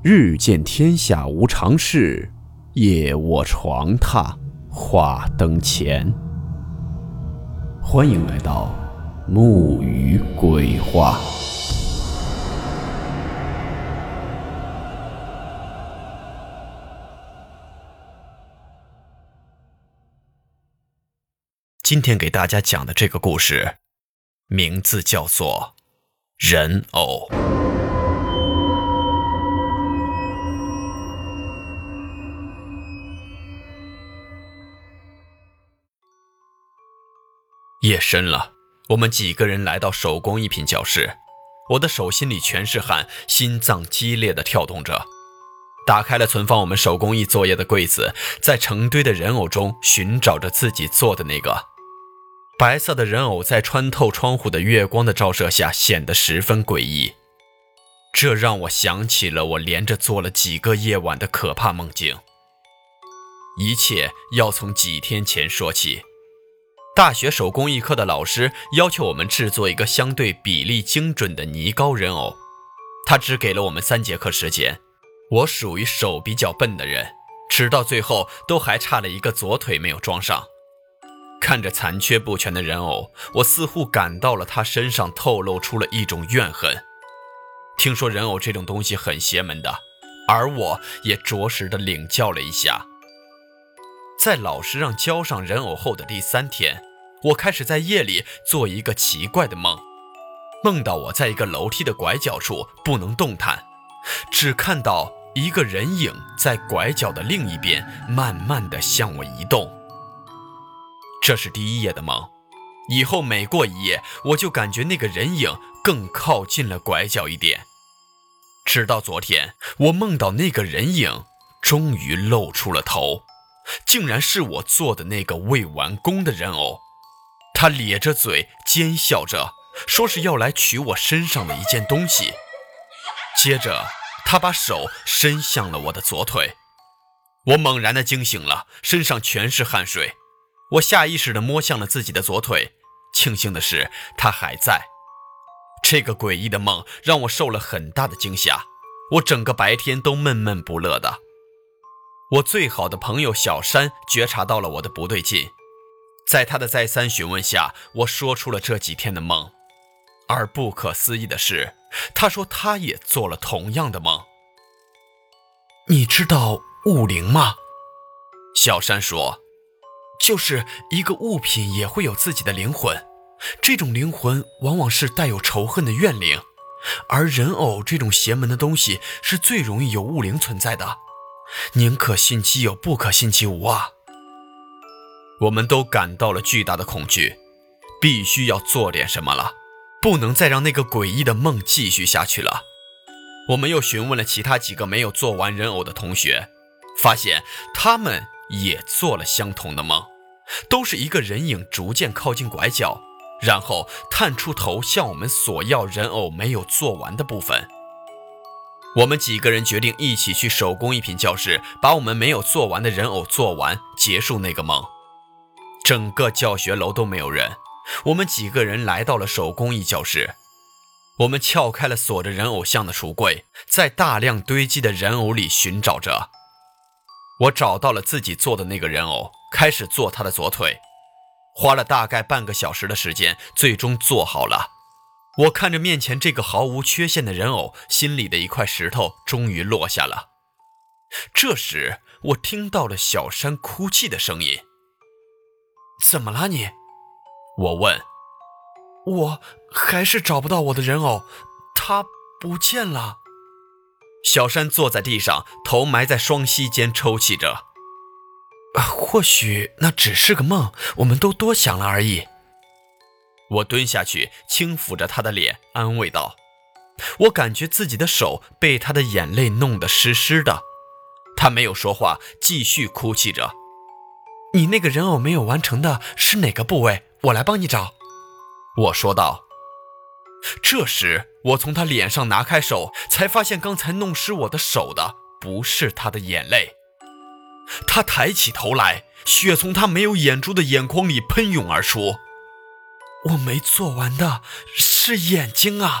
日见天下无常事，夜卧床榻话灯前。欢迎来到木鱼鬼话。今天给大家讲的这个故事，名字叫做《人偶》。夜深了，我们几个人来到手工艺品教室。我的手心里全是汗，心脏激烈的跳动着。打开了存放我们手工艺作业的柜子，在成堆的人偶中寻找着自己做的那个。白色的人偶在穿透窗户的月光的照射下，显得十分诡异。这让我想起了我连着做了几个夜晚的可怕梦境。一切要从几天前说起。大学手工艺课的老师要求我们制作一个相对比例精准的泥膏人偶，他只给了我们三节课时间。我属于手比较笨的人，直到最后都还差了一个左腿没有装上。看着残缺不全的人偶，我似乎感到了他身上透露出了一种怨恨。听说人偶这种东西很邪门的，而我也着实的领教了一下。在老师让交上人偶后的第三天。我开始在夜里做一个奇怪的梦，梦到我在一个楼梯的拐角处不能动弹，只看到一个人影在拐角的另一边慢慢的向我移动。这是第一夜的梦，以后每过一夜，我就感觉那个人影更靠近了拐角一点，直到昨天，我梦到那个人影终于露出了头，竟然是我做的那个未完工的人偶。他咧着嘴奸笑着，说是要来取我身上的一件东西。接着，他把手伸向了我的左腿。我猛然的惊醒了，身上全是汗水。我下意识的摸向了自己的左腿，庆幸的是他还在。这个诡异的梦让我受了很大的惊吓，我整个白天都闷闷不乐的。我最好的朋友小山觉察到了我的不对劲。在他的再三询问下，我说出了这几天的梦，而不可思议的是，他说他也做了同样的梦。你知道物灵吗？小山说，就是一个物品也会有自己的灵魂，这种灵魂往往是带有仇恨的怨灵，而人偶这种邪门的东西是最容易有物灵存在的，宁可信其有，不可信其无啊。我们都感到了巨大的恐惧，必须要做点什么了，不能再让那个诡异的梦继续下去了。我们又询问了其他几个没有做完人偶的同学，发现他们也做了相同的梦，都是一个人影逐渐靠近拐角，然后探出头向我们索要人偶没有做完的部分。我们几个人决定一起去手工艺品教室，把我们没有做完的人偶做完，结束那个梦。整个教学楼都没有人，我们几个人来到了手工艺教室。我们撬开了锁着人偶像的橱柜，在大量堆积的人偶里寻找着。我找到了自己做的那个人偶，开始做他的左腿，花了大概半个小时的时间，最终做好了。我看着面前这个毫无缺陷的人偶，心里的一块石头终于落下了。这时，我听到了小山哭泣的声音。怎么了你？我问。我还是找不到我的人偶，他不见了。小山坐在地上，头埋在双膝间抽泣着。或许那只是个梦，我们都多想了而已。我蹲下去，轻抚着他的脸，安慰道：“我感觉自己的手被他的眼泪弄得湿湿的。”他没有说话，继续哭泣着。你那个人偶没有完成的是哪个部位？我来帮你找。”我说道。这时，我从他脸上拿开手，才发现刚才弄湿我的手的不是他的眼泪。他抬起头来，血从他没有眼珠的眼眶里喷涌而出。我没做完的是眼睛啊！